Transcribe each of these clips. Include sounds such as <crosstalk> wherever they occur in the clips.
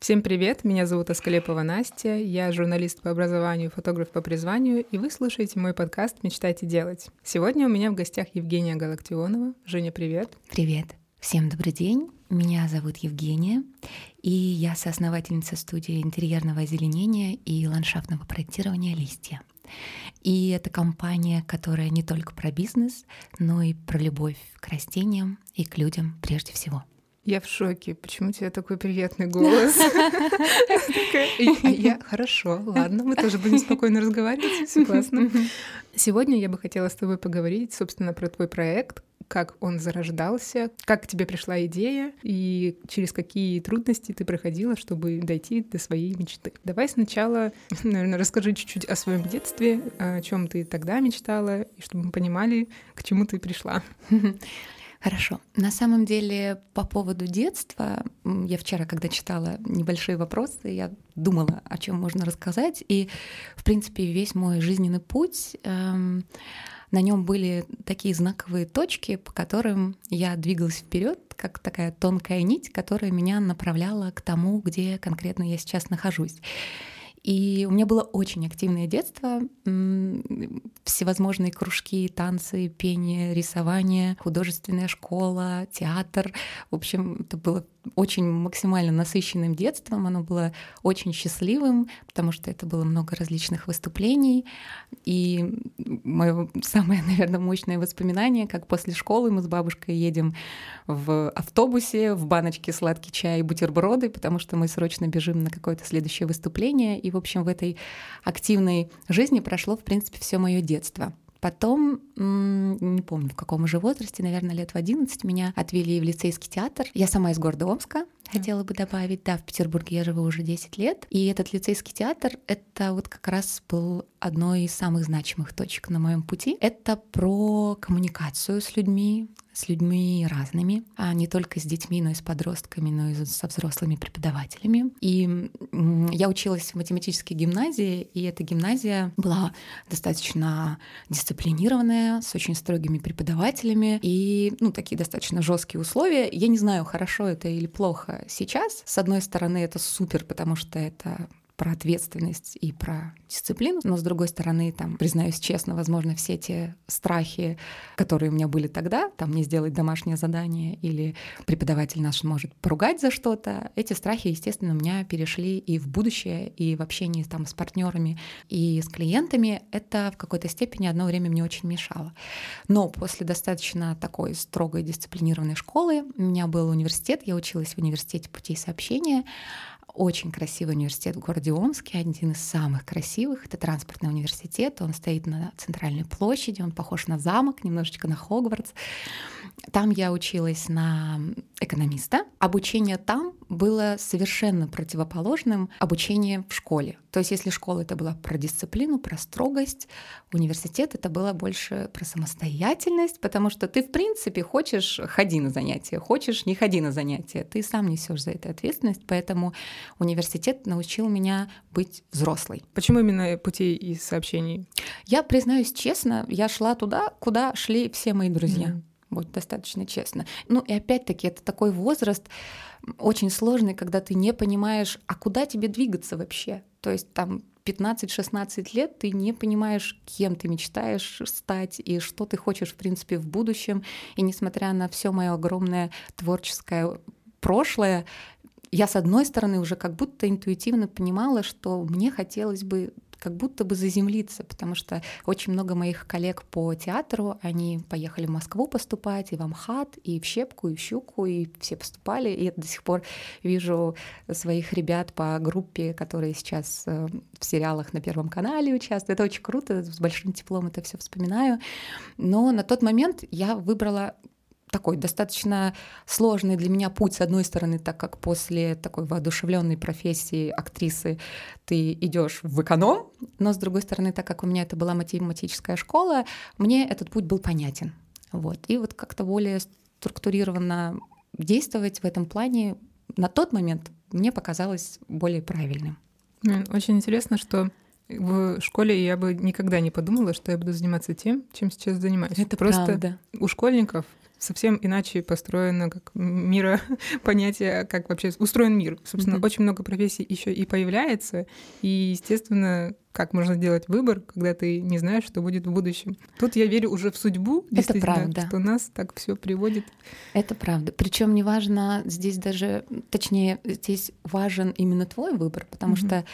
Всем привет, меня зовут Аскалепова Настя, я журналист по образованию, фотограф по призванию, и вы слушаете мой подкаст «Мечтайте делать». Сегодня у меня в гостях Евгения Галактионова. Женя, привет. Привет. Всем добрый день. Меня зовут Евгения, и я соосновательница студии интерьерного озеленения и ландшафтного проектирования «Листья». И это компания, которая не только про бизнес, но и про любовь к растениям и к людям прежде всего. Я в шоке. Почему у тебя такой приятный голос? <laughs> Я хорошо, ладно, мы тоже будем спокойно разговаривать. Все классно. Сегодня я бы хотела с тобой поговорить, собственно, про твой проект, как он зарождался, как к тебе пришла идея и через какие трудности ты проходила, чтобы дойти до своей мечты. Давай сначала, наверное, расскажи чуть-чуть о своем детстве, о чем ты тогда мечтала, и чтобы мы понимали, к чему ты пришла. <laughs> Хорошо. На самом деле, по поводу детства, я вчера, когда читала небольшие вопросы, я думала, о чем можно рассказать. И, в принципе, весь мой жизненный путь эм, на нем были такие знаковые точки, по которым я двигалась вперед, как такая тонкая нить, которая меня направляла к тому, где конкретно я сейчас нахожусь. И у меня было очень активное детство, всевозможные кружки, танцы, пение, рисование, художественная школа, театр. В общем, это было очень максимально насыщенным детством, оно было очень счастливым, потому что это было много различных выступлений. И мое самое, <laughs> наверное, мощное воспоминание, как после школы мы с бабушкой едем в автобусе, в баночке сладкий чай и бутерброды, потому что мы срочно бежим на какое-то следующее выступление. И, в общем, в этой активной жизни прошло, в принципе, все мое детство. Потом, не помню в каком уже возрасте, наверное, лет в 11, меня отвели в лицейский театр. Я сама из города Омска, хотела бы добавить. Да, в Петербурге я живу уже 10 лет. И этот лицейский театр — это вот как раз был одной из самых значимых точек на моем пути. Это про коммуникацию с людьми, с людьми разными, а не только с детьми, но и с подростками, но и со взрослыми преподавателями. И я училась в математической гимназии, и эта гимназия была достаточно дисциплинированная, с очень строгими преподавателями и ну, такие достаточно жесткие условия. Я не знаю, хорошо это или плохо сейчас. С одной стороны, это супер, потому что это про ответственность и про дисциплину, но с другой стороны, там, признаюсь честно, возможно, все те страхи, которые у меня были тогда, там, не сделать домашнее задание или преподаватель наш может поругать за что-то, эти страхи, естественно, у меня перешли и в будущее, и в общении там с партнерами, и с клиентами. Это в какой-то степени одно время мне очень мешало. Но после достаточно такой строгой дисциплинированной школы у меня был университет, я училась в университете путей сообщения, очень красивый университет в городе Омске, один из самых красивых. Это транспортный университет, он стоит на центральной площади, он похож на замок, немножечко на Хогвартс. Там я училась на экономиста. Обучение там было совершенно противоположным обучению в школе. То есть если школа это была про дисциплину, про строгость, университет это было больше про самостоятельность, потому что ты в принципе хочешь ходи на занятия, хочешь не ходи на занятия, ты сам несешь за это ответственность, поэтому университет научил меня быть взрослой. Почему именно путей и сообщений? Я признаюсь честно, я шла туда, куда шли все мои друзья. Mm. Вот достаточно честно. Ну и опять-таки это такой возраст очень сложный, когда ты не понимаешь, а куда тебе двигаться вообще. То есть там 15-16 лет ты не понимаешь, кем ты мечтаешь стать и что ты хочешь, в принципе, в будущем. И несмотря на все мое огромное творческое прошлое, я, с одной стороны, уже как будто интуитивно понимала, что мне хотелось бы как будто бы заземлиться, потому что очень много моих коллег по театру, они поехали в Москву поступать, и в Амхат, и в Щепку, и в Щуку, и все поступали, и я до сих пор вижу своих ребят по группе, которые сейчас э, в сериалах на Первом канале участвуют. Это очень круто, с большим теплом это все вспоминаю. Но на тот момент я выбрала такой достаточно сложный для меня путь, с одной стороны, так как после такой воодушевленной профессии актрисы ты идешь в эконом, но с другой стороны, так как у меня это была математическая школа, мне этот путь был понятен. Вот. И вот как-то более структурированно действовать в этом плане на тот момент мне показалось более правильным. Очень интересно, что в школе я бы никогда не подумала, что я буду заниматься тем, чем сейчас занимаюсь. Это Просто правда. у школьников совсем иначе построено как мира <laughs> понятие, как вообще устроен мир. Собственно, mm-hmm. очень много профессий еще и появляется, и, естественно, как можно сделать выбор, когда ты не знаешь, что будет в будущем. Тут я верю уже в судьбу, это правда. что нас так все приводит. Это правда. Причем неважно здесь даже, точнее, здесь важен именно твой выбор, потому mm-hmm. что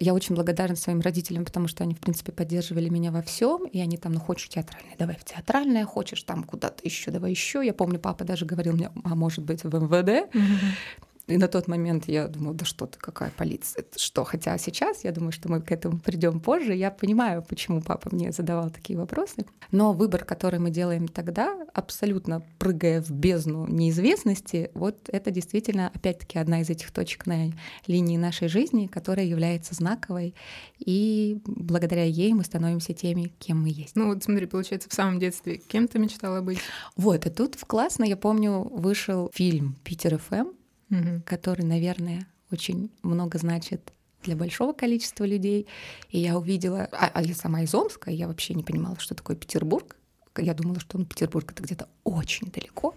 я очень благодарна своим родителям, потому что они, в принципе, поддерживали меня во всем, и они там, ну хочешь театральное, давай в театральное, хочешь там куда-то еще, давай еще. Я помню, папа даже говорил мне, а может быть в МВД. Mm-hmm. И на тот момент я думала, да что ты, какая полиция, это что? Хотя сейчас я думаю, что мы к этому придем позже. Я понимаю, почему папа мне задавал такие вопросы. Но выбор, который мы делаем тогда, абсолютно прыгая в бездну неизвестности, вот это действительно, опять-таки, одна из этих точек на линии нашей жизни, которая является знаковой. И благодаря ей мы становимся теми, кем мы есть. Ну вот смотри, получается, в самом детстве кем ты мечтала быть? Вот, и тут в классно, я помню, вышел фильм «Питер ФМ», угу. который, наверное, очень много значит для большого количества людей. И я увидела, а, а я сама из Омска, я вообще не понимала, что такое Петербург. Я думала, что он Петербург это где-то очень далеко,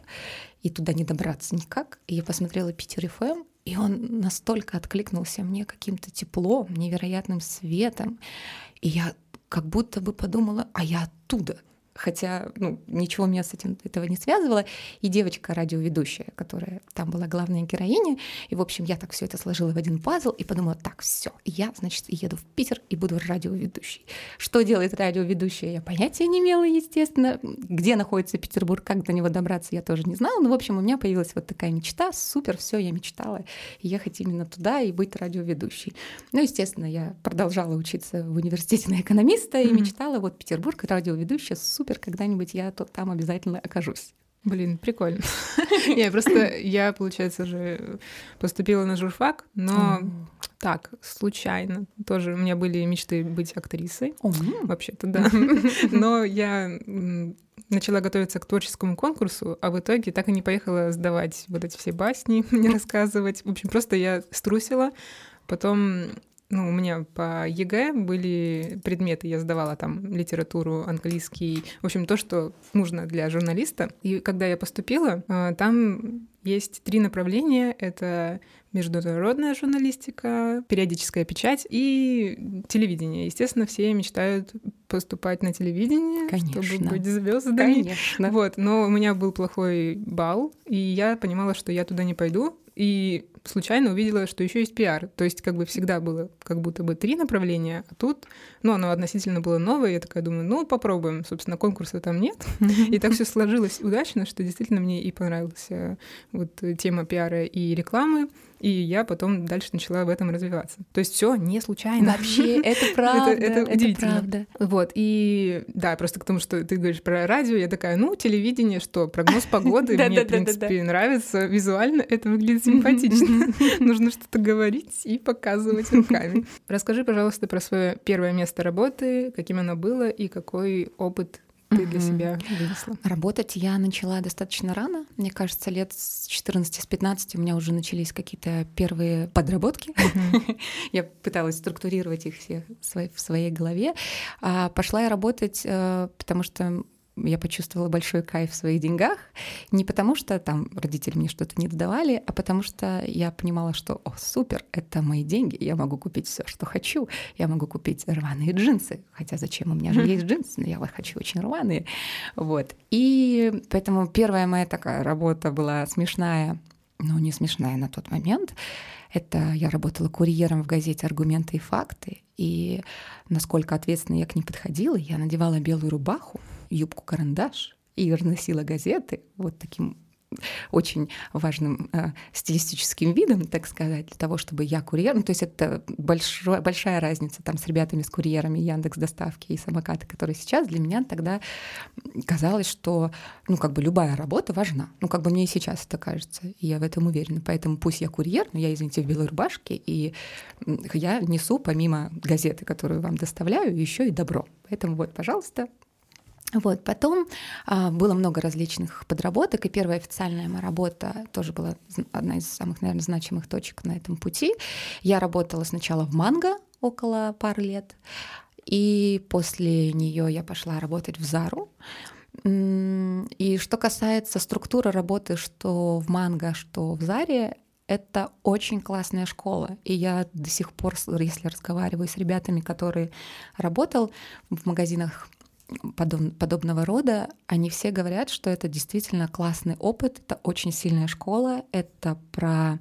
и туда не добраться никак. И я посмотрела Питер ФМ, и он настолько откликнулся мне каким-то теплом, невероятным светом. И я как будто бы подумала, а я оттуда хотя ну, ничего меня с этим этого не связывало. И девочка радиоведущая, которая там была главная героиня. И, в общем, я так все это сложила в один пазл и подумала, так, все, я, значит, еду в Питер и буду радиоведущей. Что делает радиоведущая, я понятия не имела, естественно. Где находится Петербург, как до него добраться, я тоже не знала. Но, в общем, у меня появилась вот такая мечта, супер, все, я мечтала ехать именно туда и быть радиоведущей. Ну, естественно, я продолжала учиться в университете на экономиста и мечтала, вот Петербург, радиоведущая, супер супер, когда-нибудь я то, там обязательно окажусь. Блин, прикольно. <laughs> Я просто, я, получается, же поступила на журфак, но так, случайно. Тоже у меня были мечты быть актрисой. Вообще-то, да. <laughs> Но я начала готовиться к творческому конкурсу, а в итоге так и не поехала сдавать вот эти все басни, <laughs> не рассказывать. В общем, просто я струсила. Потом ну, у меня по ЕГЭ были предметы, я сдавала там литературу, английский, в общем, то, что нужно для журналиста. И когда я поступила, а, там есть три направления. Это международная журналистика, периодическая печать и телевидение. Естественно, все мечтают поступать на телевидение, Конечно. чтобы быть звездами. Конечно. Вот, но у меня был плохой балл, и я понимала, что я туда не пойду. И случайно увидела, что еще есть пиар. То есть как бы всегда было как будто бы три направления, а тут, ну, оно относительно было новое, я такая думаю, ну, попробуем. Собственно, конкурса там нет. И так все сложилось удачно, что действительно мне и понравилась э, вот тема пиара и рекламы и я потом дальше начала в этом развиваться. То есть все не случайно. Вообще, это <laughs> правда. это, это удивительно. Это правда. Вот, и да, просто к тому, что ты говоришь про радио, я такая, ну, телевидение, что, прогноз погоды, <laughs> мне, в принципе, нравится, визуально это выглядит симпатично. <laughs> Нужно что-то говорить и показывать руками. <laughs> Расскажи, пожалуйста, про свое первое место работы, каким оно было и какой опыт ты для себя вынесла? Работать я начала достаточно рано. Мне кажется, лет с 14-15 у меня уже начались какие-то первые подработки. <laughs> я пыталась структурировать их все в своей голове. А пошла я работать, э, потому что я почувствовала большой кайф в своих деньгах. Не потому, что там родители мне что-то не додавали, а потому что я понимала, что, о, супер, это мои деньги, я могу купить все, что хочу. Я могу купить рваные джинсы, хотя зачем, у меня же есть джинсы, но я хочу очень рваные. Вот. И поэтому первая моя такая работа была смешная, но не смешная на тот момент. Это я работала курьером в газете «Аргументы и факты», и насколько ответственно я к ней подходила, я надевала белую рубаху, юбку-карандаш и разносила газеты вот таким очень важным э, стилистическим видом, так сказать, для того, чтобы я курьер. Ну, то есть это большой, большая разница там с ребятами, с курьерами Яндекс доставки и самокаты, которые сейчас для меня тогда казалось, что ну как бы любая работа важна. Ну как бы мне и сейчас это кажется, и я в этом уверена. Поэтому пусть я курьер, но я, извините, в белой рубашке, и я несу помимо газеты, которую вам доставляю, еще и добро. Поэтому вот, пожалуйста, вот, потом а, было много различных подработок, и первая официальная моя работа тоже была одна из самых, наверное, значимых точек на этом пути. Я работала сначала в Манго около пары лет, и после нее я пошла работать в Зару. И что касается структуры работы, что в Манго, что в Заре, это очень классная школа. И я до сих пор, если разговариваю с ребятами, которые работал в магазинах подоб, подобного рода, они все говорят, что это действительно классный опыт, это очень сильная школа, это про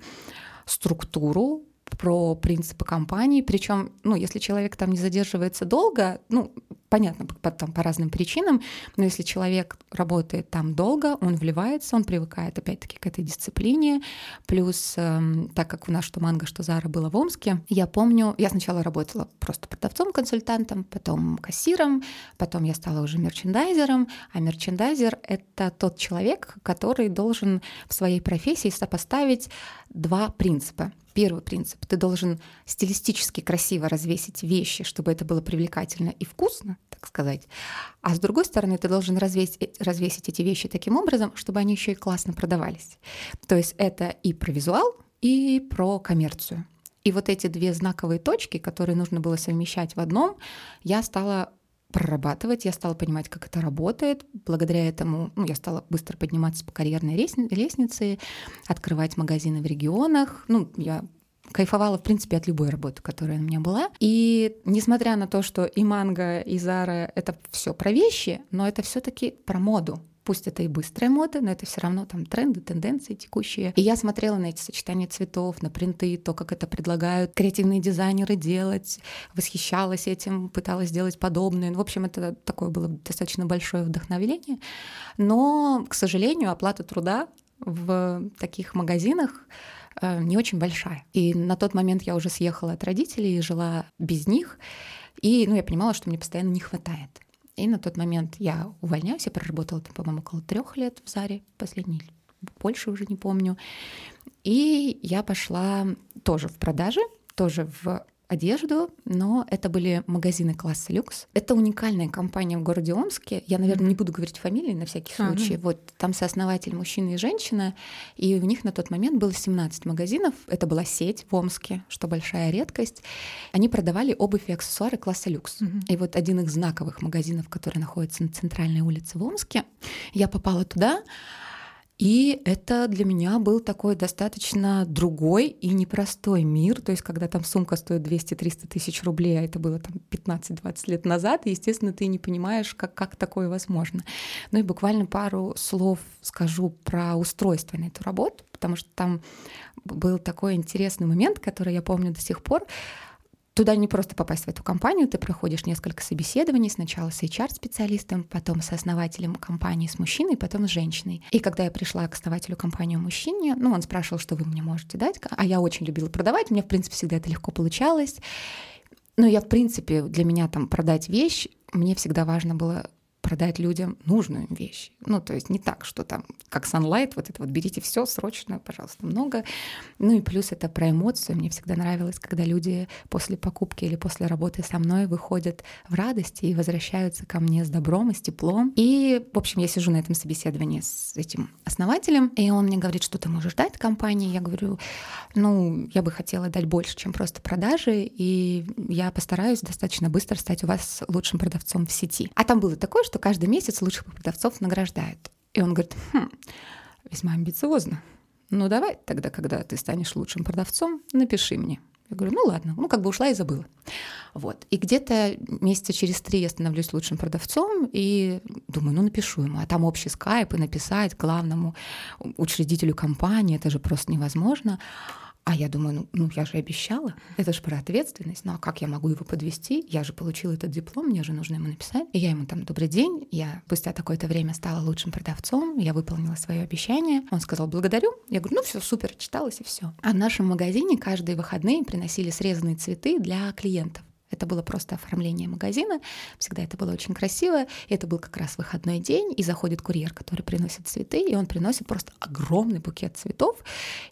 структуру, про принципы компании. Причем, ну, если человек там не задерживается долго, ну, понятно, по, там, по разным причинам, но если человек работает там долго, он вливается, он привыкает опять-таки к этой дисциплине. Плюс, э, так как у нас что Манго, что Зара было в Омске, я помню, я сначала работала просто продавцом-консультантом, потом кассиром, потом я стала уже мерчендайзером, а мерчендайзер — это тот человек, который должен в своей профессии сопоставить два принципа. Первый принцип. Ты должен стилистически красиво развесить вещи, чтобы это было привлекательно и вкусно, так сказать. А с другой стороны, ты должен развесить, э, развесить эти вещи таким образом, чтобы они еще и классно продавались. То есть это и про визуал, и про коммерцию. И вот эти две знаковые точки, которые нужно было совмещать в одном, я стала прорабатывать, я стала понимать, как это работает. Благодаря этому ну, я стала быстро подниматься по карьерной лестнице, открывать магазины в регионах. Ну, я кайфовала, в принципе, от любой работы, которая у меня была. И несмотря на то, что и манго, и Зара — это все про вещи, но это все таки про моду. Пусть это и быстрая мода, но это все равно там тренды, тенденции текущие. И я смотрела на эти сочетания цветов, на принты, то, как это предлагают креативные дизайнеры делать, восхищалась этим, пыталась сделать подобное. В общем, это такое было достаточно большое вдохновение. Но, к сожалению, оплата труда в таких магазинах э, не очень большая. И на тот момент я уже съехала от родителей и жила без них. И ну, я понимала, что мне постоянно не хватает. И на тот момент я увольняюсь, я проработала, там, по-моему, около трех лет в Заре, последний, больше уже не помню. И я пошла тоже в продажи, тоже в одежду, но это были магазины класса люкс. Это уникальная компания в городе Омске. Я, наверное, не буду говорить фамилии на всякий случай. А, Вот там сооснователь мужчина и женщина, и у них на тот момент было 17 магазинов. Это была сеть в Омске, что большая редкость. Они продавали обувь и аксессуары класса люкс. Угу. И вот один из знаковых магазинов, который находится на центральной улице в Омске, я попала туда. И это для меня был такой достаточно другой и непростой мир. То есть, когда там сумка стоит 200-300 тысяч рублей, а это было там 15-20 лет назад, и, естественно, ты не понимаешь, как, как такое возможно. Ну и буквально пару слов скажу про устройство на эту работу, потому что там был такой интересный момент, который я помню до сих пор. Туда не просто попасть в эту компанию, ты проходишь несколько собеседований, сначала с HR-специалистом, потом с основателем компании с мужчиной, потом с женщиной. И когда я пришла к основателю компании мужчине, ну, он спрашивал, что вы мне можете дать, а я очень любила продавать, мне, в принципе, всегда это легко получалось. Но я, в принципе, для меня там продать вещь, мне всегда важно было продать людям нужную вещь. Ну, то есть не так, что там, как Sunlight, вот это вот берите все срочно, пожалуйста, много. Ну и плюс это про эмоцию. Мне всегда нравилось, когда люди после покупки или после работы со мной выходят в радости и возвращаются ко мне с добром и с теплом. И, в общем, я сижу на этом собеседовании с этим основателем, и он мне говорит, что ты можешь дать компании. Я говорю, ну, я бы хотела дать больше, чем просто продажи, и я постараюсь достаточно быстро стать у вас лучшим продавцом в сети. А там было такое, что каждый месяц лучших продавцов награждают. И он говорит, хм, весьма амбициозно. Ну давай тогда, когда ты станешь лучшим продавцом, напиши мне. Я говорю, ну ладно, ну как бы ушла и забыла. Вот. И где-то месяца через три я становлюсь лучшим продавцом и думаю, ну напишу ему. А там общий скайп и написать главному учредителю компании, это же просто невозможно. А я думаю, ну, ну я же обещала, это же про ответственность, ну а как я могу его подвести? Я же получила этот диплом, мне же нужно ему написать. И я ему там, добрый день, я спустя такое-то время стала лучшим продавцом, я выполнила свое обещание. Он сказал, благодарю. Я говорю, ну все, супер, читалось и все. А в нашем магазине каждые выходные приносили срезанные цветы для клиентов. Это было просто оформление магазина, всегда это было очень красиво. Это был как раз выходной день, и заходит курьер, который приносит цветы, и он приносит просто огромный букет цветов.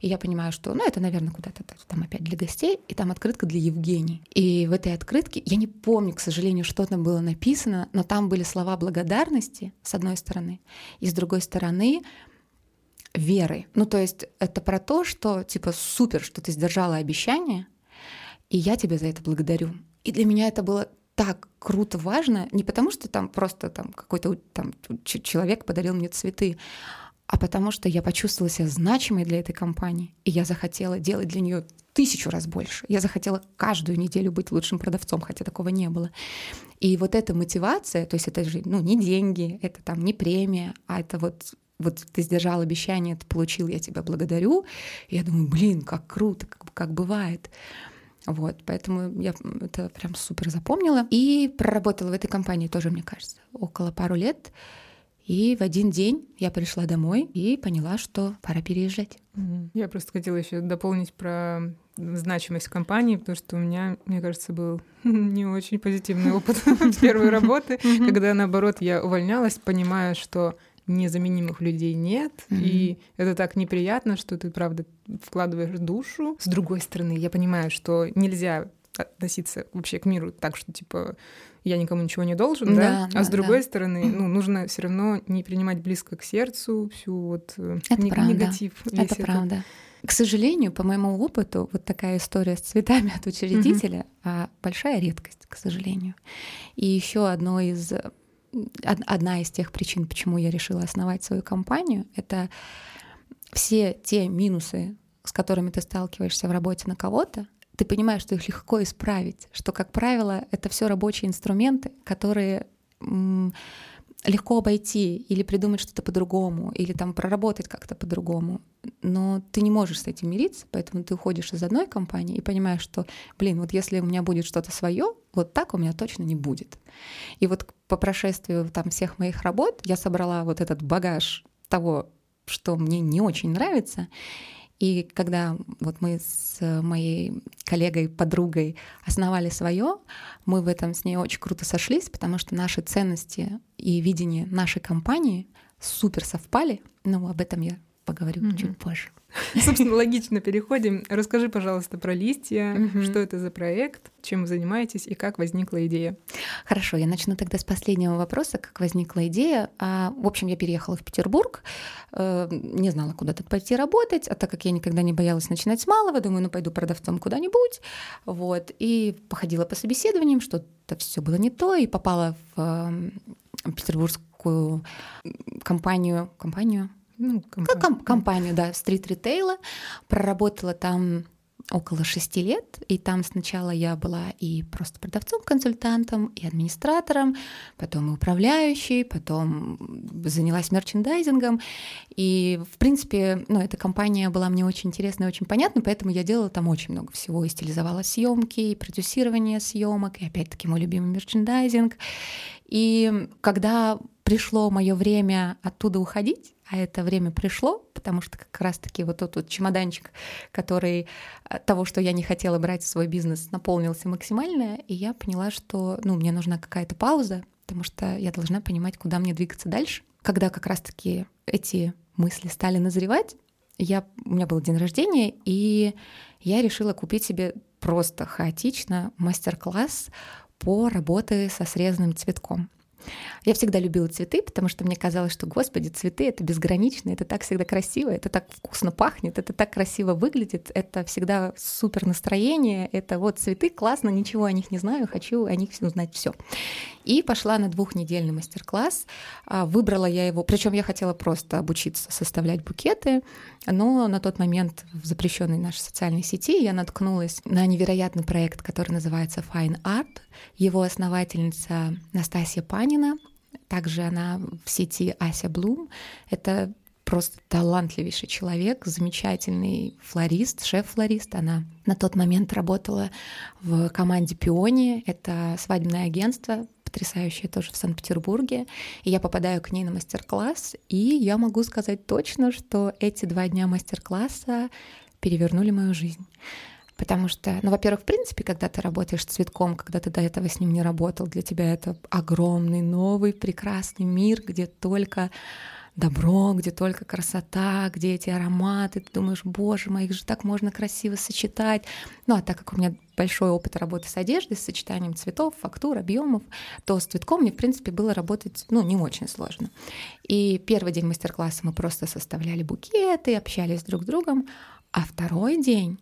И я понимаю, что, ну, это, наверное, куда-то там опять для гостей, и там открытка для Евгении. И в этой открытке, я не помню, к сожалению, что там было написано, но там были слова благодарности, с одной стороны, и с другой стороны, веры. Ну, то есть это про то, что, типа, супер, что ты сдержала обещание, и я тебя за это благодарю. И для меня это было так круто важно, не потому что там просто там какой-то там человек подарил мне цветы, а потому что я почувствовала себя значимой для этой компании, и я захотела делать для нее тысячу раз больше. Я захотела каждую неделю быть лучшим продавцом, хотя такого не было. И вот эта мотивация, то есть это же ну, не деньги, это там не премия, а это вот вот ты сдержал обещание, ты получил, я тебя благодарю. И я думаю, блин, как круто, как, как бывает. Вот, поэтому я это прям супер запомнила. И проработала в этой компании тоже, мне кажется, около пару лет. И в один день я пришла домой и поняла, что пора переезжать. Я просто хотела еще дополнить про значимость компании, потому что у меня, мне кажется, был <laughs> не очень позитивный опыт <laughs> первой <laughs> работы, когда, наоборот, я увольнялась, понимая, что незаменимых людей нет, и это так неприятно, что ты, правда, вкладываешь душу. С другой стороны, я понимаю, что нельзя относиться вообще к миру так, что типа я никому ничего не должен, да, да? а с другой да. стороны, ну, нужно все равно не принимать близко к сердцу всю вот э, это не- правда. негатив. Это правда. К сожалению, по моему опыту, вот такая история с цветами <laughs> от учредителя mm-hmm. большая редкость, к сожалению. И еще одно из одна из тех причин, почему я решила основать свою компанию, это все те минусы, с которыми ты сталкиваешься в работе на кого-то, ты понимаешь, что их легко исправить, что, как правило, это все рабочие инструменты, которые легко обойти или придумать что-то по-другому, или там проработать как-то по-другому. Но ты не можешь с этим мириться, поэтому ты уходишь из одной компании и понимаешь, что, блин, вот если у меня будет что-то свое, вот так у меня точно не будет. И вот по прошествию там всех моих работ я собрала вот этот багаж того, что мне не очень нравится, и когда вот мы с моей коллегой, подругой основали свое, мы в этом с ней очень круто сошлись, потому что наши ценности и видение нашей компании супер совпали. Но об этом я поговорю mm-hmm. чуть позже. <laughs> Собственно, логично переходим. Расскажи, пожалуйста, про листья, угу. что это за проект, чем вы занимаетесь и как возникла идея. Хорошо, я начну тогда с последнего вопроса, как возникла идея. А, в общем, я переехала в Петербург, э, не знала, куда тут пойти работать, а так как я никогда не боялась начинать с малого, думаю, ну пойду продавцом куда-нибудь, вот, и походила по собеседованиям, что-то все было не то, и попала в э, петербургскую компанию, компанию ну, компанию. Как компанию, да, стрит-ритейла. Проработала там около шести лет, и там сначала я была и просто продавцом, консультантом, и администратором, потом и управляющей, потом занялась мерчендайзингом, и, в принципе, ну, эта компания была мне очень интересна и очень понятна, поэтому я делала там очень много всего, и стилизовала съемки, и продюсирование съемок, и опять-таки мой любимый мерчендайзинг. И когда пришло мое время оттуда уходить, а это время пришло, потому что как раз-таки вот тот вот чемоданчик, который э, того, что я не хотела брать в свой бизнес, наполнился максимально, и я поняла, что ну, мне нужна какая-то пауза, потому что я должна понимать, куда мне двигаться дальше. Когда как раз-таки эти мысли стали назревать, я, у меня был день рождения, и я решила купить себе просто хаотично мастер-класс по работе со срезанным цветком. Я всегда любила цветы, потому что мне казалось, что, господи, цветы — это безгранично, это так всегда красиво, это так вкусно пахнет, это так красиво выглядит, это всегда супер настроение, это вот цветы, классно, ничего о них не знаю, хочу о них узнать все. И пошла на двухнедельный мастер-класс. А, выбрала я его, причем я хотела просто обучиться составлять букеты, но на тот момент в запрещенной нашей социальной сети я наткнулась на невероятный проект, который называется Fine Art. Его основательница Настасья Панина, также она в сети Ася Блум. Это просто талантливейший человек, замечательный флорист, шеф-флорист. Она на тот момент работала в команде Пиони, это свадебное агентство, потрясающее тоже в Санкт-Петербурге. И я попадаю к ней на мастер-класс, и я могу сказать точно, что эти два дня мастер-класса перевернули мою жизнь. Потому что, ну, во-первых, в принципе, когда ты работаешь с цветком, когда ты до этого с ним не работал, для тебя это огромный, новый, прекрасный мир, где только добро, где только красота, где эти ароматы, ты думаешь, боже мой, их же так можно красиво сочетать. Ну а так как у меня большой опыт работы с одеждой, с сочетанием цветов, фактур, объемов, то с цветком мне, в принципе, было работать, ну, не очень сложно. И первый день мастер-класса мы просто составляли букеты, общались друг с другом, а второй день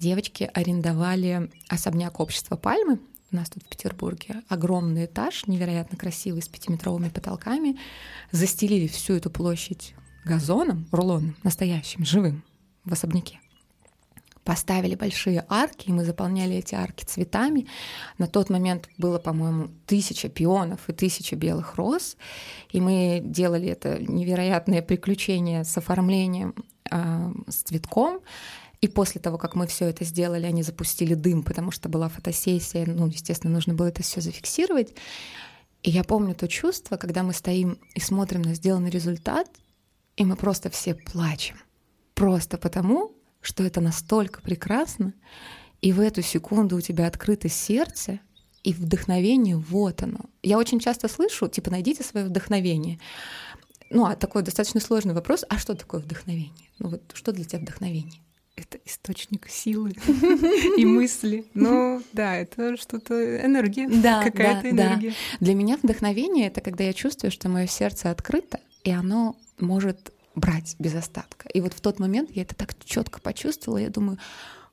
девочки арендовали особняк общества Пальмы, у нас тут в Петербурге огромный этаж, невероятно красивый, с пятиметровыми потолками. Застелили всю эту площадь газоном, рулоном, настоящим, живым, в особняке. Поставили большие арки, и мы заполняли эти арки цветами. На тот момент было, по-моему, тысяча пионов и тысяча белых роз. И мы делали это невероятное приключение с оформлением э, с цветком. И после того, как мы все это сделали, они запустили дым, потому что была фотосессия, ну, естественно, нужно было это все зафиксировать. И я помню то чувство, когда мы стоим и смотрим на сделанный результат, и мы просто все плачем. Просто потому, что это настолько прекрасно, и в эту секунду у тебя открыто сердце, и вдохновение вот оно. Я очень часто слышу, типа, найдите свое вдохновение. Ну, а такой достаточно сложный вопрос, а что такое вдохновение? Ну вот что для тебя вдохновение? это источник силы <laughs> и мысли. Ну, да, это что-то энергия, да, какая-то да, энергия. Да. Для меня вдохновение это когда я чувствую, что мое сердце открыто, и оно может брать без остатка. И вот в тот момент я это так четко почувствовала, я думаю,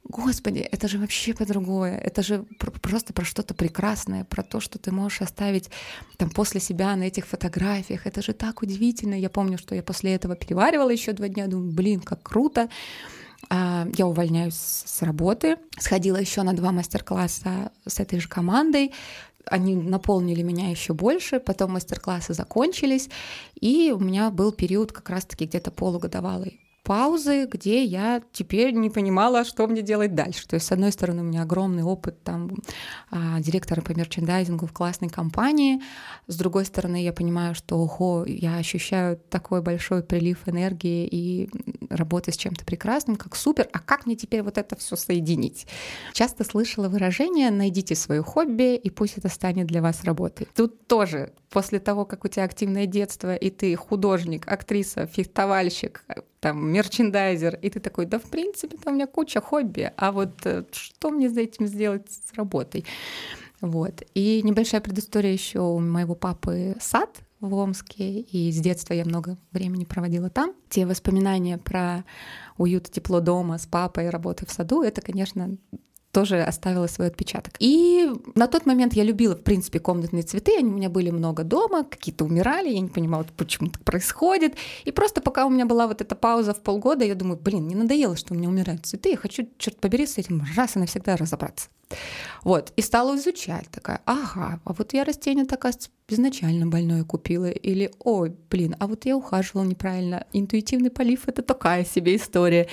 Господи, это же вообще по другое. Это же просто про что-то прекрасное, про то, что ты можешь оставить там после себя на этих фотографиях. Это же так удивительно. Я помню, что я после этого переваривала еще два дня, думаю, блин, как круто. А, я увольняюсь с работы, сходила еще на два мастер-класса с этой же командой, они наполнили меня еще больше, потом мастер-классы закончились, и у меня был период как раз-таки где-то полугодовалый паузы, где я теперь не понимала, что мне делать дальше. То есть, с одной стороны, у меня огромный опыт там а, директора по мерчендайзингу в классной компании, с другой стороны, я понимаю, что, ого, я ощущаю такой большой прилив энергии и работы с чем-то прекрасным, как супер, а как мне теперь вот это все соединить? Часто слышала выражение «найдите свое хобби, и пусть это станет для вас работой». Тут тоже после того, как у тебя активное детство, и ты художник, актриса, фехтовальщик, там, мерчендайзер, и ты такой, да, в принципе, там у меня куча хобби, а вот э, что мне за этим сделать с работой? Вот. И небольшая предыстория еще у моего папы сад в Омске, и с детства я много времени проводила там. Те воспоминания про уют, тепло дома с папой, работы в саду, это, конечно, тоже оставила свой отпечаток. И на тот момент я любила, в принципе, комнатные цветы. Они у меня были много дома, какие-то умирали, я не понимала, почему так происходит. И просто пока у меня была вот эта пауза в полгода, я думаю, блин, не надоело, что у меня умирают цветы, я хочу, черт побери, с этим раз и навсегда разобраться. Вот, и стала изучать, такая, ага, а вот я растение такая изначально больное купила, или, ой, блин, а вот я ухаживала неправильно, интуитивный полив — это такая себе история.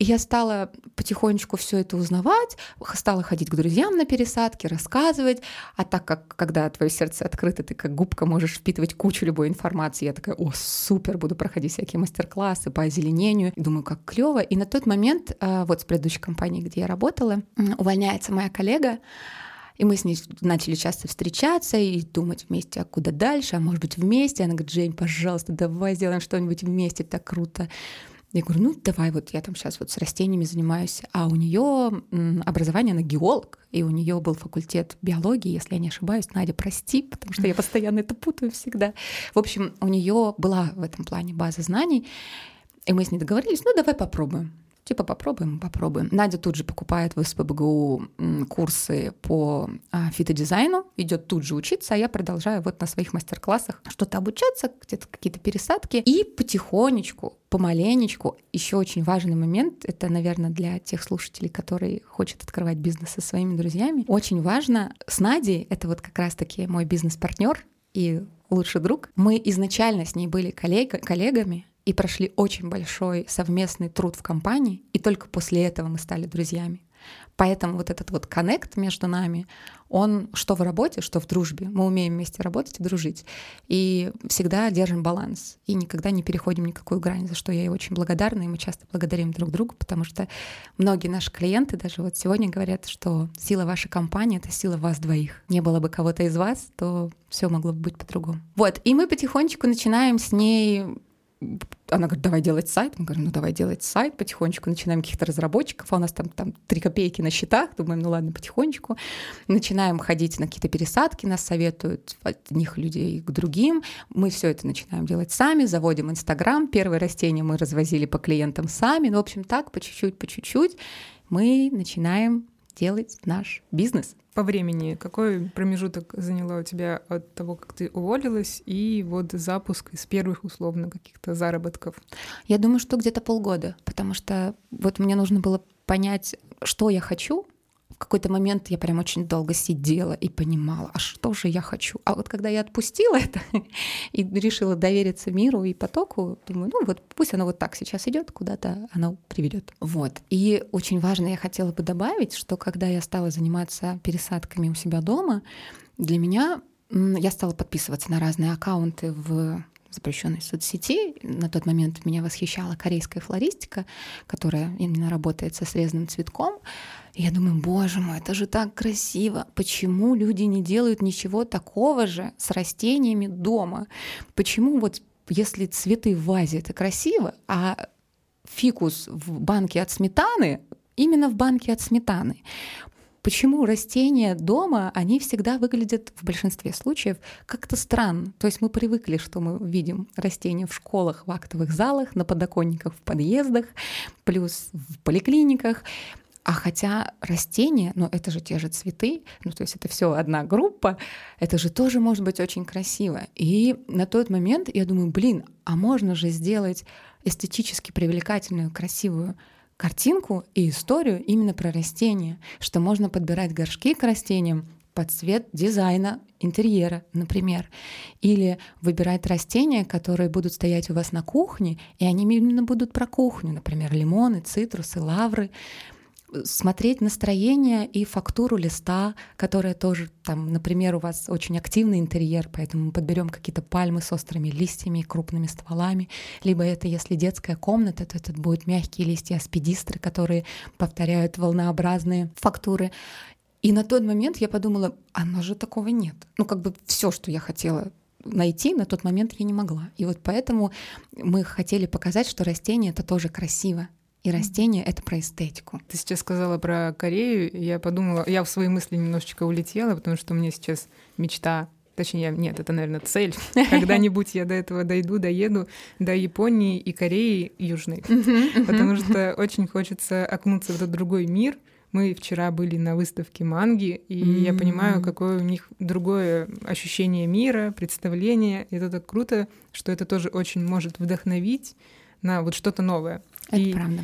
И я стала потихонечку все это узнавать, стала ходить к друзьям на пересадки, рассказывать. А так как, когда твое сердце открыто, ты как губка можешь впитывать кучу любой информации, я такая, о, супер, буду проходить всякие мастер-классы по озеленению. И думаю, как клево. И на тот момент, а, вот с предыдущей компанией, где я работала, увольняется моя коллега, и мы с ней начали часто встречаться и думать вместе, а куда дальше, а может быть вместе. Она говорит, Жень, пожалуйста, давай сделаем что-нибудь вместе, так круто. Я говорю, ну давай, вот я там сейчас вот с растениями занимаюсь. А у нее образование, она геолог, и у нее был факультет биологии, если я не ошибаюсь. Надя, прости, потому что я постоянно это путаю всегда. В общем, у нее была в этом плане база знаний, и мы с ней договорились, ну давай попробуем. Типа попробуем, попробуем. Надя тут же покупает в СПБГУ курсы по а, фитодизайну, идет тут же учиться, а я продолжаю вот на своих мастер-классах что-то обучаться, где-то какие-то пересадки. И потихонечку, помаленечку, еще очень важный момент, это, наверное, для тех слушателей, которые хотят открывать бизнес со своими друзьями, очень важно с Надей, это вот как раз-таки мой бизнес-партнер и лучший друг, мы изначально с ней были коллег, коллегами, и прошли очень большой совместный труд в компании, и только после этого мы стали друзьями. Поэтому вот этот вот коннект между нами, он что в работе, что в дружбе. Мы умеем вместе работать и дружить. И всегда держим баланс. И никогда не переходим никакую грань, за что я ей очень благодарна. И мы часто благодарим друг друга, потому что многие наши клиенты даже вот сегодня говорят, что сила вашей компании — это сила вас двоих. Не было бы кого-то из вас, то все могло бы быть по-другому. Вот. И мы потихонечку начинаем с ней она говорит, давай делать сайт. Мы говорим, ну давай делать сайт, потихонечку начинаем каких-то разработчиков, а у нас там, там 3 копейки на счетах, думаем, ну ладно, потихонечку. Начинаем ходить на какие-то пересадки, нас советуют от одних людей к другим. Мы все это начинаем делать сами, заводим Инстаграм, первые растения мы развозили по клиентам сами. Ну, в общем, так, по чуть-чуть, по чуть-чуть мы начинаем делать наш бизнес. По времени, какой промежуток заняло у тебя от того, как ты уволилась, и вот запуск из первых условно каких-то заработков? Я думаю, что где-то полгода, потому что вот мне нужно было понять, что я хочу, какой-то момент я прям очень долго сидела и понимала, а что же я хочу. А вот когда я отпустила это <laughs> и решила довериться миру и потоку, думаю, ну вот пусть оно вот так сейчас идет, куда-то оно приведет. Вот. И очень важно, я хотела бы добавить, что когда я стала заниматься пересадками у себя дома, для меня я стала подписываться на разные аккаунты в запрещенной соцсети. На тот момент меня восхищала корейская флористика, которая именно работает со срезанным цветком. И я думаю, боже мой, это же так красиво. Почему люди не делают ничего такого же с растениями дома? Почему вот если цветы в вазе это красиво, а фикус в банке от сметаны именно в банке от сметаны. Почему растения дома, они всегда выглядят в большинстве случаев как-то странно. То есть мы привыкли, что мы видим растения в школах, в актовых залах, на подоконниках в подъездах, плюс в поликлиниках. А хотя растения, но это же те же цветы, ну то есть это все одна группа, это же тоже может быть очень красиво. И на тот момент я думаю, блин, а можно же сделать эстетически привлекательную, красивую картинку и историю именно про растения, что можно подбирать горшки к растениям под цвет дизайна интерьера, например. Или выбирать растения, которые будут стоять у вас на кухне, и они именно будут про кухню, например, лимоны, цитрусы, лавры смотреть настроение и фактуру листа, которая тоже там, например, у вас очень активный интерьер, поэтому мы подберем какие-то пальмы с острыми листьями и крупными стволами, либо это, если детская комната, то это будут мягкие листья аспидистры, которые повторяют волнообразные фактуры. И на тот момент я подумала, а но же такого нет. Ну, как бы все, что я хотела найти на тот момент я не могла. И вот поэтому мы хотели показать, что растение это тоже красиво. И растение — это про эстетику. Ты сейчас сказала про Корею, я подумала, я в свои мысли немножечко улетела, потому что у меня сейчас мечта Точнее, нет, это, наверное, цель. <laughs> Когда-нибудь я до этого дойду, доеду до Японии и Кореи Южной. Потому что очень хочется окунуться в этот другой мир. Мы вчера были на выставке манги, и я понимаю, какое у них другое ощущение мира, представление. И это так круто, что это тоже очень может вдохновить на вот что-то новое. Это и правда.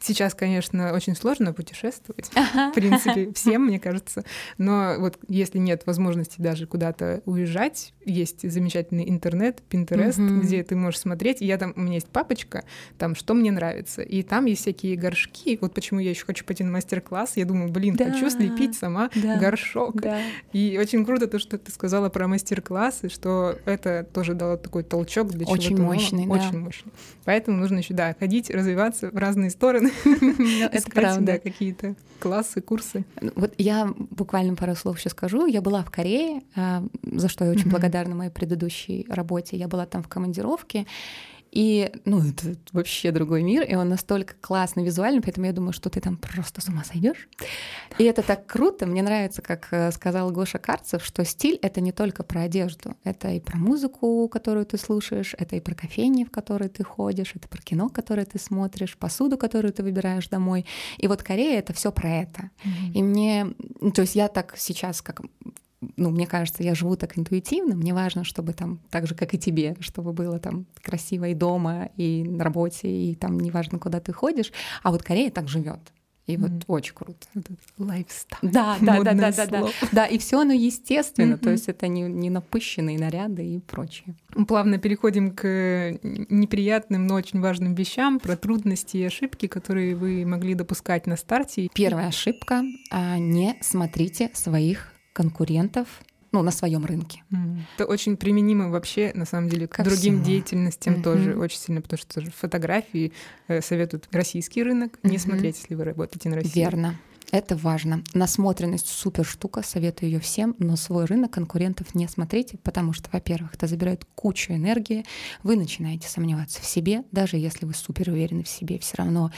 Сейчас, конечно, очень сложно путешествовать, <laughs> в принципе, всем, мне кажется. Но вот если нет возможности даже куда-то уезжать, есть замечательный интернет, Pinterest, mm-hmm. где ты можешь смотреть. Я там, у меня есть папочка, там, что мне нравится. И там есть всякие горшки. Вот почему я еще хочу пойти на мастер-класс. Я думаю, блин, да, хочу слепить сама да, горшок. Да. И очень круто то, что ты сказала про мастер-классы, что это тоже дало такой толчок для чего-то Очень мощный, да. Очень мощный. Поэтому нужно еще, да, ходить, развиваться в разные стороны. Ну, <laughs> <laughs> это правда. какие-то классы, курсы. Вот я буквально пару слов еще скажу. Я была в Корее, а, за что я очень благодарна моей предыдущей работе. Я была там в командировке, и, ну, это вообще другой мир, и он настолько классный визуально, поэтому я думаю, что ты там просто с ума сойдешь. И это так круто. Мне нравится, как э, сказал Гоша Карцев, что стиль — это не только про одежду, это и про музыку, которую ты слушаешь, это и про кофейни, в которые ты ходишь, это про кино, которое ты смотришь, посуду, которую ты выбираешь домой. И вот Корея — это все про это. Mm-hmm. И мне, ну, то есть я так сейчас, как ну, мне кажется, я живу так интуитивно, мне важно, чтобы там, так же, как и тебе, чтобы было там красиво и дома, и на работе, и там неважно, куда ты ходишь. А вот Корея так живет. И вот mm. очень круто. Lifestyle. Да, да, да, да, да, да. Да, и все оно естественно, mm-hmm. то есть это не, не напыщенные наряды и прочее. Плавно переходим к неприятным, но очень важным вещам про трудности и ошибки, которые вы могли допускать на старте. Первая ошибка — не смотрите своих конкурентов ну, на своем рынке. Это очень применимо вообще, на самом деле, к Ко другим всему. деятельностям mm-hmm. тоже очень сильно, потому что фотографии э, советуют российский рынок mm-hmm. не смотреть, если вы работаете на России. Верно. Это важно. Насмотренность супер штука, советую ее всем, но свой рынок конкурентов не смотрите, потому что, во-первых, это забирает кучу энергии, вы начинаете сомневаться в себе, даже если вы супер уверены в себе, все равно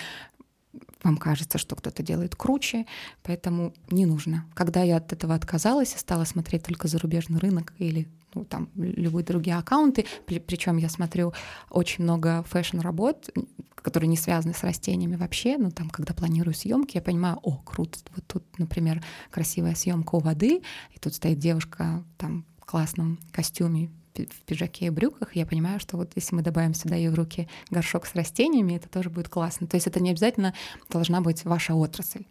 вам кажется, что кто-то делает круче, поэтому не нужно. Когда я от этого отказалась и стала смотреть только зарубежный рынок или ну, там любые другие аккаунты. Причем я смотрю очень много fashion-работ, которые не связаны с растениями вообще. Ну, там, когда планирую съемки, я понимаю, о, круто, вот тут, например, красивая съемка у воды, и тут стоит девушка там в классном костюме, в пиджаке и брюках, я понимаю, что вот если мы добавим сюда ей в руки горшок с растениями, это тоже будет классно. То есть это не обязательно должна быть ваша отрасль.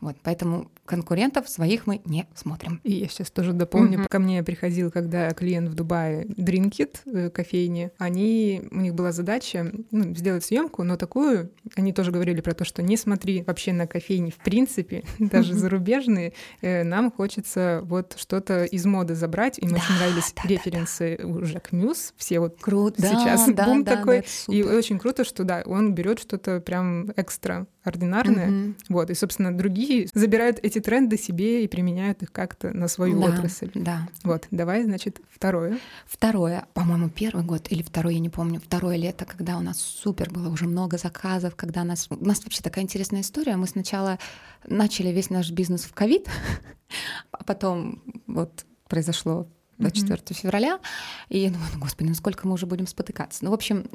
Вот, поэтому конкурентов своих мы не смотрим. И я сейчас тоже дополню. Mm-hmm. Ко мне приходил, когда клиент в Дубае Drinkit, э, кофейни, они, у них была задача ну, сделать съемку, но такую, они тоже говорили про то, что не смотри вообще на кофейни в принципе, <laughs> даже mm-hmm. зарубежные, э, нам хочется вот что-то из моды забрать, им да, очень нравились да, референсы да, да. уже к Мюс, все вот круто. сейчас да, бум да, такой, да, и очень круто, что да, он берет что-то прям экстра ординарное, mm-hmm. вот, и, собственно, другие забирают эти тренды себе и применяют их как-то на свою да, отрасль. Да. Вот, давай, значит, второе. Второе, по-моему, первый год или второй, я не помню, второе лето, когда у нас супер было уже много заказов, когда нас... У нас вообще такая интересная история. Мы сначала начали весь наш бизнес в ковид, <laughs> а потом вот произошло 24 mm-hmm. февраля. И я думаю, ну, господи, ну сколько мы уже будем спотыкаться. Ну, в общем,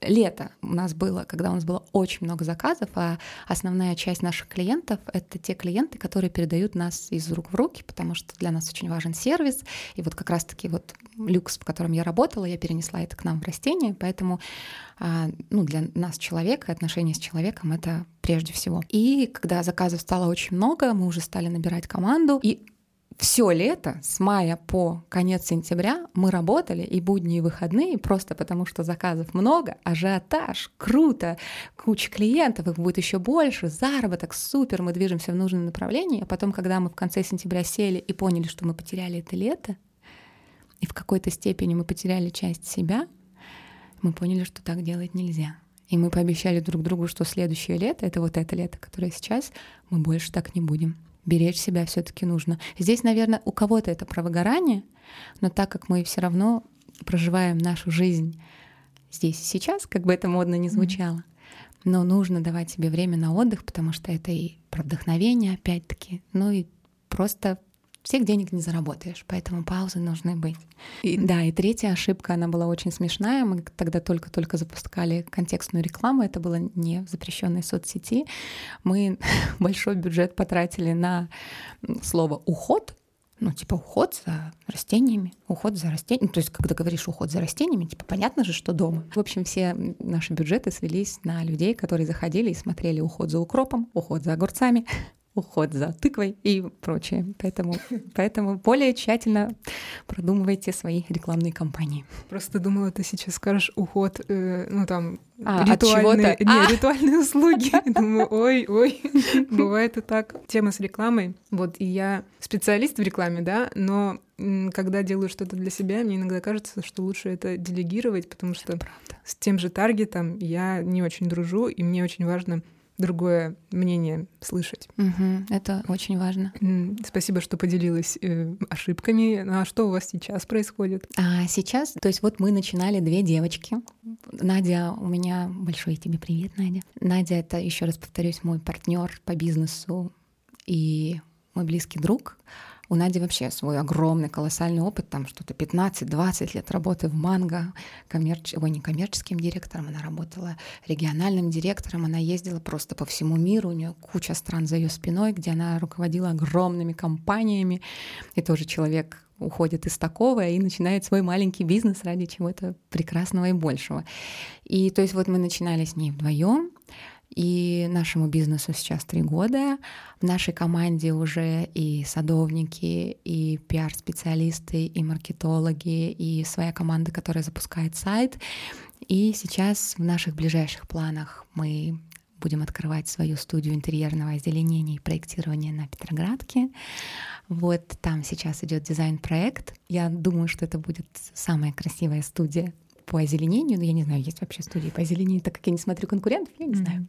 лето у нас было, когда у нас было очень много заказов, а основная часть наших клиентов — это те клиенты, которые передают нас из рук в руки, потому что для нас очень важен сервис. И вот как раз-таки вот люкс, в котором я работала, я перенесла это к нам в растение, поэтому а, ну, для нас человека, отношения с человеком — это прежде всего. И когда заказов стало очень много, мы уже стали набирать команду, и все лето, с мая по конец сентября, мы работали и будни, и выходные, просто потому что заказов много, ажиотаж, круто, куча клиентов, их будет еще больше, заработок, супер, мы движемся в нужном направлении. А потом, когда мы в конце сентября сели и поняли, что мы потеряли это лето, и в какой-то степени мы потеряли часть себя, мы поняли, что так делать нельзя. И мы пообещали друг другу, что следующее лето, это вот это лето, которое сейчас, мы больше так не будем беречь себя все-таки нужно. Здесь, наверное, у кого-то это про выгорание, но так как мы все равно проживаем нашу жизнь здесь и сейчас, как бы это модно не звучало, но нужно давать себе время на отдых, потому что это и про вдохновение, опять-таки, ну и просто всех денег не заработаешь, поэтому паузы нужны быть. И, да, и третья ошибка, она была очень смешная. Мы тогда только-только запускали контекстную рекламу, это было не в запрещенной соцсети. Мы <laughs> большой бюджет потратили на слово уход, ну, типа уход за растениями, уход за растениями. То есть, когда говоришь уход за растениями, типа понятно же, что дома. В общем, все наши бюджеты свелись на людей, которые заходили и смотрели уход за укропом, уход за огурцами, уход за тыквой и прочее. Поэтому, поэтому более тщательно продумывайте свои рекламные кампании. Просто думала, ты сейчас скажешь уход, э, ну там а, ритуальные, не, а! ритуальные <laughs> услуги. Думаю, ой, ой, <laughs> бывает и так. Тема с рекламой. Вот и я специалист в рекламе, да, но когда делаю что-то для себя, мне иногда кажется, что лучше это делегировать, потому что с тем же таргетом я не очень дружу, и мне очень важно другое мнение слышать. Угу, это очень важно. Спасибо, что поделилась э, ошибками. Ну, а что у вас сейчас происходит? А сейчас, то есть вот мы начинали две девочки. Надя, у меня большой тебе привет, Надя. Надя это еще раз повторюсь мой партнер по бизнесу и мой близкий друг. У Нади вообще свой огромный, колоссальный опыт, там что-то 15-20 лет работы в Манго, коммерч... Ой, не коммерческим директором, она работала региональным директором, она ездила просто по всему миру, у нее куча стран за ее спиной, где она руководила огромными компаниями, и тоже человек уходит из такого и начинает свой маленький бизнес ради чего-то прекрасного и большего. И то есть вот мы начинали с ней вдвоем, и нашему бизнесу сейчас три года. В нашей команде уже и садовники, и пиар-специалисты, и маркетологи, и своя команда, которая запускает сайт. И сейчас в наших ближайших планах мы будем открывать свою студию интерьерного озеленения и проектирования на Петроградке. Вот там сейчас идет дизайн-проект. Я думаю, что это будет самая красивая студия по озеленению, но я не знаю, есть вообще студии по озеленению, так как я не смотрю конкурентов, я не mm-hmm. знаю.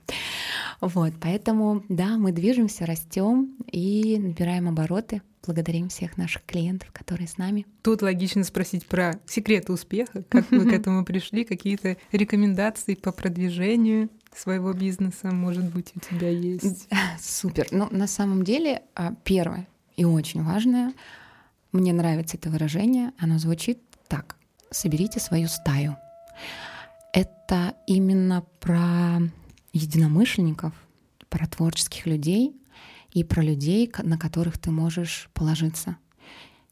Вот, поэтому, да, мы движемся, растем и набираем обороты. Благодарим всех наших клиентов, которые с нами. Тут логично спросить про секреты успеха, как вы к <laughs> этому пришли, какие-то рекомендации по продвижению своего бизнеса, может быть, у тебя есть? Супер. Ну, на самом деле, а, первое и очень важное, мне нравится это выражение, оно звучит так. Соберите свою стаю. Это именно про единомышленников, про творческих людей и про людей, на которых ты можешь положиться.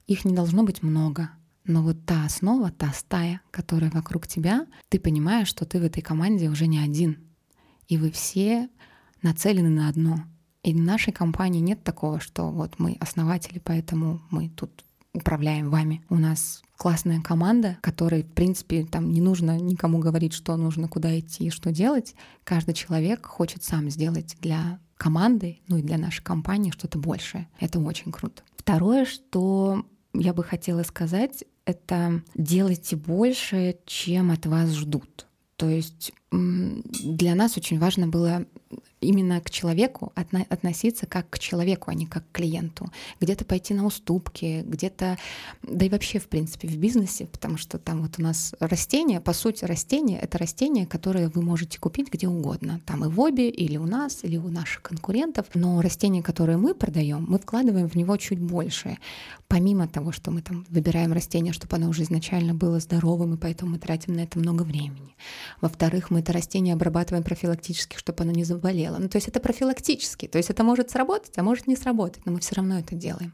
Их не должно быть много, но вот та основа, та стая, которая вокруг тебя, ты понимаешь, что ты в этой команде уже не один. И вы все нацелены на одно. И в нашей компании нет такого, что вот мы основатели, поэтому мы тут управляем вами. У нас классная команда, которой, в принципе, там не нужно никому говорить, что нужно, куда идти и что делать. Каждый человек хочет сам сделать для команды, ну и для нашей компании что-то большее. Это очень круто. Второе, что я бы хотела сказать, это делайте больше, чем от вас ждут. То есть для нас очень важно было именно к человеку относиться как к человеку, а не как к клиенту. Где-то пойти на уступки, где-то, да и вообще, в принципе, в бизнесе, потому что там вот у нас растения, по сути, растения — это растения, которые вы можете купить где угодно. Там и в обе, или у нас, или у наших конкурентов. Но растения, которые мы продаем, мы вкладываем в него чуть больше. Помимо того, что мы там выбираем растение, чтобы оно уже изначально было здоровым, и поэтому мы тратим на это много времени. Во-вторых, мы это растение обрабатываем профилактически, чтобы оно не заболело. Ну, то есть это профилактически. То есть это может сработать, а может не сработать, но мы все равно это делаем.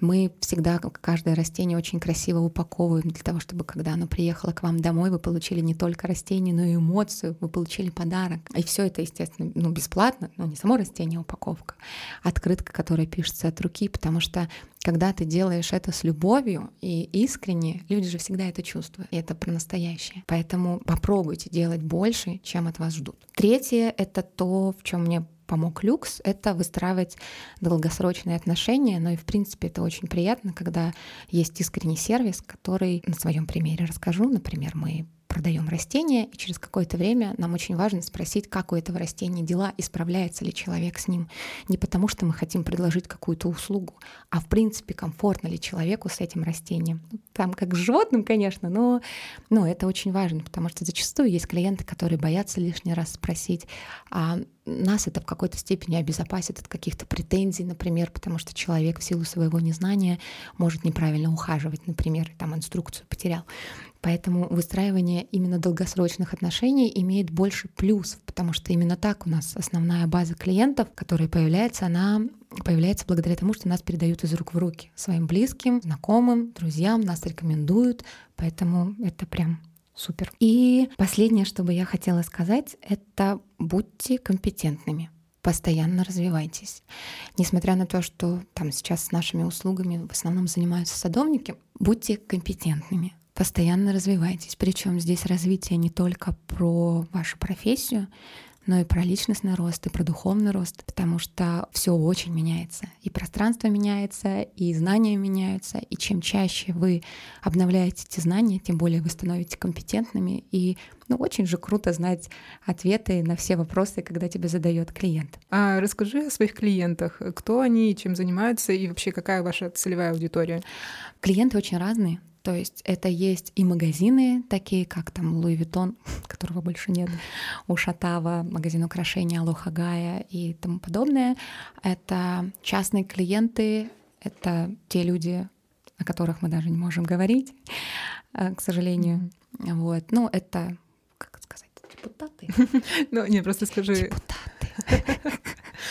Мы всегда каждое растение очень красиво упаковываем для того, чтобы когда оно приехало к вам домой, вы получили не только растение, но и эмоцию, вы получили подарок. И все это, естественно, ну, бесплатно, но не само растение, а упаковка. Открытка, которая пишется от руки, потому что когда ты делаешь это с любовью и искренне, люди же всегда это чувствуют, и это про настоящее. Поэтому попробуйте делать больше, чем от вас ждут. Третье — это то, в чем мне помог люкс, это выстраивать долгосрочные отношения, но и в принципе это очень приятно, когда есть искренний сервис, который на своем примере расскажу. Например, мы продаем растение, и через какое-то время нам очень важно спросить, как у этого растения дела, исправляется ли человек с ним. Не потому, что мы хотим предложить какую-то услугу, а в принципе, комфортно ли человеку с этим растением. Ну, там как с животным, конечно, но, но это очень важно, потому что зачастую есть клиенты, которые боятся лишний раз спросить, а нас это в какой-то степени обезопасит от каких-то претензий, например, потому что человек в силу своего незнания может неправильно ухаживать, например, там инструкцию потерял. Поэтому выстраивание именно долгосрочных отношений имеет больше плюсов, потому что именно так у нас основная база клиентов, которая появляется, она появляется благодаря тому, что нас передают из рук в руки своим близким, знакомым, друзьям, нас рекомендуют, поэтому это прям супер. И последнее, что бы я хотела сказать, это будьте компетентными постоянно развивайтесь. Несмотря на то, что там сейчас с нашими услугами в основном занимаются садовники, будьте компетентными, постоянно развивайтесь. Причем здесь развитие не только про вашу профессию, но и про личностный рост, и про духовный рост, потому что все очень меняется. И пространство меняется, и знания меняются. И чем чаще вы обновляете эти знания, тем более вы становитесь компетентными. И ну, очень же круто знать ответы на все вопросы, когда тебе задает клиент. А расскажи о своих клиентах. Кто они, чем занимаются и вообще какая ваша целевая аудитория? Клиенты очень разные. То есть это есть и магазины, такие как там Луи Виттон, <laughs> которого больше нет, <laughs> у Шатава, магазин украшений Алоха Гая и тому подобное. Это частные клиенты, это те люди, о которых мы даже не можем говорить, э, к сожалению. Вот. Ну, это, как сказать, депутаты. <laughs> Ну, не, просто скажи... Депутаты.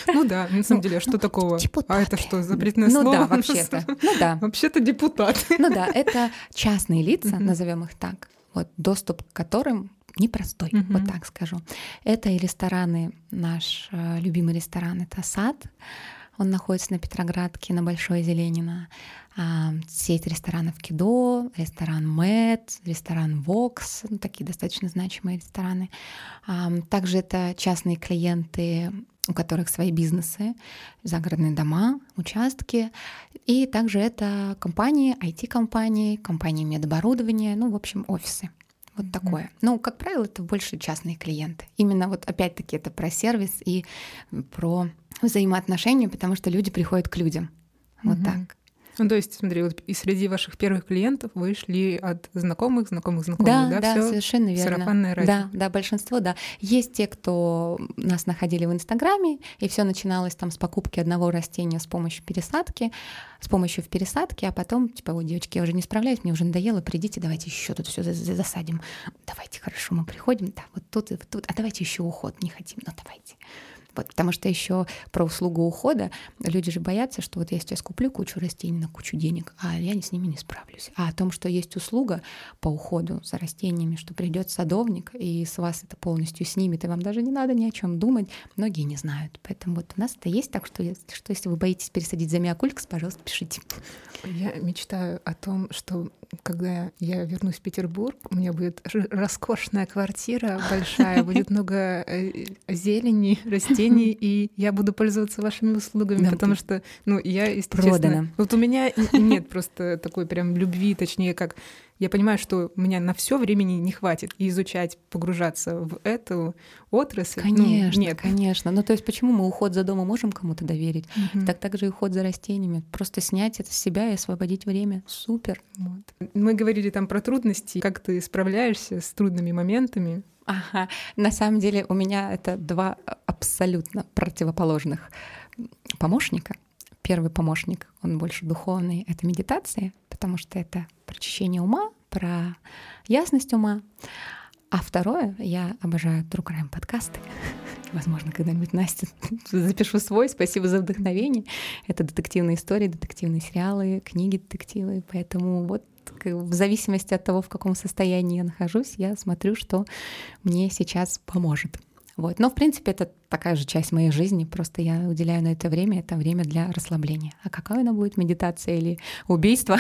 Ну да, на самом деле, а что такого? А это что, запретное слово? Ну да, вообще-то. Ну да. <laughs> Вообще-то депутат. Ну да, это частные лица, назовем их так, вот доступ к которым непростой, вот так скажу. Это и рестораны, наш э, любимый ресторан — это «Сад», он находится на Петроградке, на Большой Зеленина. А, сеть ресторанов Кидо, ресторан Мэт, ресторан Вокс, ну, такие достаточно значимые рестораны. А, также это частные клиенты у которых свои бизнесы, загородные дома, участки. И также это компании, IT-компании, компании медоборудования, ну, в общем, офисы. Вот такое. Mm. Ну, как правило, это больше частные клиенты. Именно вот опять-таки это про сервис и про взаимоотношения, потому что люди приходят к людям. Вот mm-hmm. так. Ну, то есть, смотри, вот и среди ваших первых клиентов вы шли от знакомых, знакомых, знакомых, да? Да, да, Всё совершенно верно. Сарафанное радио. Да, да, большинство, да. Есть те, кто нас находили в Инстаграме, и все начиналось там с покупки одного растения с помощью пересадки, с помощью в пересадке, а потом, типа, вот, девочки, я уже не справляюсь, мне уже надоело, придите, давайте еще тут все засадим. Давайте, хорошо, мы приходим, да, вот тут и вот тут, а давайте еще уход, не хотим, ну давайте. Вот, потому что еще про услугу ухода люди же боятся, что вот я сейчас куплю кучу растений на кучу денег, а я с ними не справлюсь. А о том, что есть услуга по уходу за растениями, что придет садовник и с вас это полностью снимет, и вам даже не надо ни о чем думать, многие не знают. Поэтому вот у нас это есть, так что, что если вы боитесь пересадить замиокулькс, пожалуйста, пишите. Я мечтаю о том, что когда я вернусь в Петербург, у меня будет роскошная квартира большая, будет много э, зелени, растений, и я буду пользоваться вашими услугами, потому что, ну, я, естественно... Вот у меня нет просто такой прям любви, точнее, как я понимаю, что у меня на все времени не хватит и изучать, погружаться в эту отрасль. Конечно, ну, нет. конечно. Ну, то есть почему мы уход за домом можем кому-то доверить? Угу. Так также и уход за растениями. Просто снять это с себя и освободить время. Супер. Вот. Мы говорили там про трудности, как ты справляешься с трудными моментами. Ага. На самом деле у меня это два абсолютно противоположных помощника. Первый помощник, он больше духовный, это медитация, потому что это прочищение ума, про ясность ума. А второе, я обожаю True Crime подкасты. <laughs> Возможно, когда-нибудь Настя <laughs> запишу свой. Спасибо за вдохновение. Это детективные истории, детективные сериалы, книги детективы. Поэтому вот в зависимости от того, в каком состоянии я нахожусь, я смотрю, что мне сейчас поможет. Вот. Но, в принципе, это такая же часть моей жизни, просто я уделяю на это время, это время для расслабления. А какая она будет, медитация или убийство,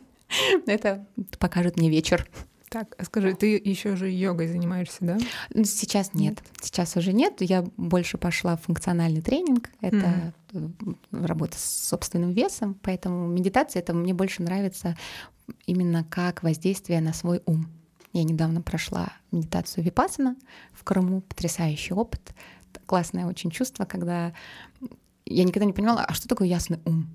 <laughs> это покажет мне вечер. Так, а скажи, ты еще же йогой занимаешься, да? Сейчас нет. нет. Сейчас уже нет. Я больше пошла в функциональный тренинг. Это mm. работа с собственным весом. Поэтому медитация это мне больше нравится именно как воздействие на свой ум. Я недавно прошла медитацию Випасана в Крыму, потрясающий опыт, классное очень чувство, когда я никогда не понимала, а что такое ясный ум?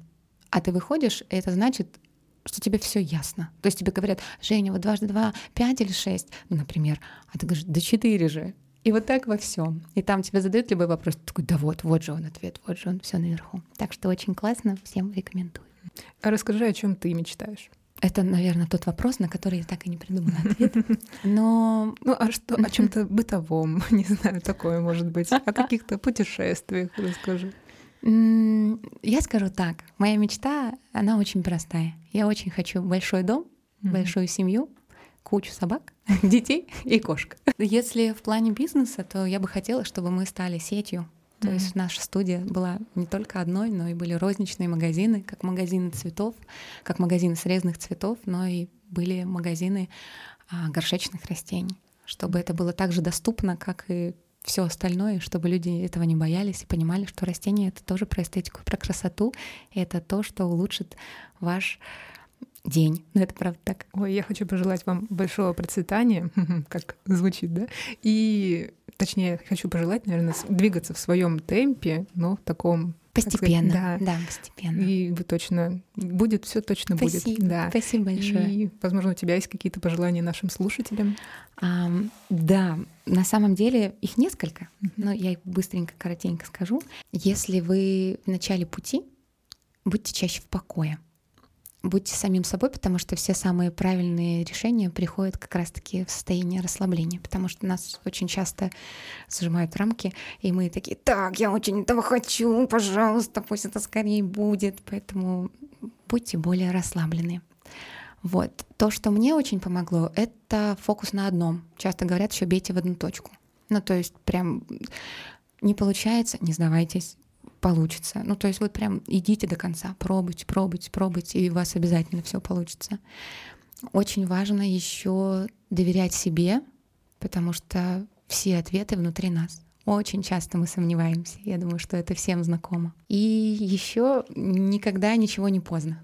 А ты выходишь, и это значит, что тебе все ясно. То есть тебе говорят, Женя, вот дважды два, пять или шесть, ну, например, а ты говоришь, да четыре же. И вот так во всем. И там тебе задают любой вопрос, ты такой, да вот, вот же он ответ, вот же он, все наверху. Так что очень классно, всем рекомендую. А расскажи, о чем ты мечтаешь? Это, наверное, тот вопрос, на который я так и не придумала <laughs> ответ. Но ну а что о чем-то <laughs> бытовом, <laughs> не знаю, такое может быть, о каких-то путешествиях расскажи. Я скажу так, моя мечта, она очень простая. Я очень хочу большой дом, большую семью, кучу собак, детей и кошек. Если в плане бизнеса, то я бы хотела, чтобы мы стали сетью то mm-hmm. есть наша студия была не только одной, но и были розничные магазины, как магазины цветов, как магазины срезанных цветов, но и были магазины а, горшечных растений, чтобы это было так же доступно, как и все остальное, чтобы люди этого не боялись и понимали, что растения это тоже про эстетику, про красоту, и это то, что улучшит ваш день. Ну, это правда так. Ой, я хочу пожелать вам большого процветания, <laughs> как звучит, да? И, точнее, хочу пожелать, наверное, двигаться в своем темпе, но в таком Постепенно, сказать, да. да, постепенно. И вы точно будет, все точно спасибо, будет. Да. Спасибо большое. И, возможно, у тебя есть какие-то пожелания нашим слушателям? А, да, на самом деле их несколько, mm-hmm. но я их быстренько, коротенько скажу. Если вы в начале пути, будьте чаще в покое будьте самим собой, потому что все самые правильные решения приходят как раз-таки в состояние расслабления, потому что нас очень часто зажимают рамки, и мы такие, так, я очень этого хочу, пожалуйста, пусть это скорее будет, поэтому будьте более расслаблены. Вот. То, что мне очень помогло, это фокус на одном. Часто говорят, еще бейте в одну точку. Ну, то есть прям не получается, не сдавайтесь, получится. Ну, то есть вот прям идите до конца, пробуйте, пробуйте, пробуйте, и у вас обязательно все получится. Очень важно еще доверять себе, потому что все ответы внутри нас. Очень часто мы сомневаемся. Я думаю, что это всем знакомо. И еще никогда ничего не поздно.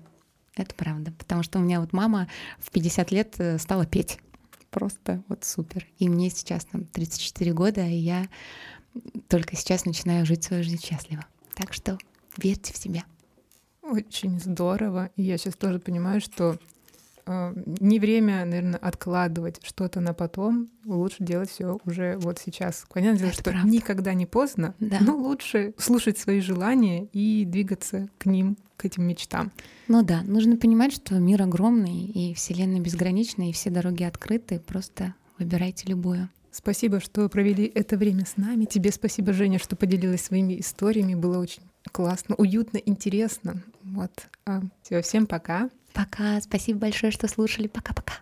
Это правда. Потому что у меня вот мама в 50 лет э, стала петь. Просто вот супер. И мне сейчас там 34 года, и я только сейчас начинаю жить свою жизнь счастливо. Так что верьте в себя. Очень здорово. И я сейчас тоже понимаю, что э, не время, наверное, откладывать что-то на потом. Лучше делать все уже вот сейчас. Понятно, Это что правда. никогда не поздно, да. но лучше слушать свои желания и двигаться к ним, к этим мечтам. Ну да, нужно понимать, что мир огромный, и Вселенная безгранична, и все дороги открыты. Просто выбирайте любую. Спасибо, что провели это время с нами. Тебе спасибо, Женя, что поделилась своими историями. Было очень классно, уютно, интересно. Вот. А, Все, всем пока. Пока. Спасибо большое, что слушали. Пока-пока.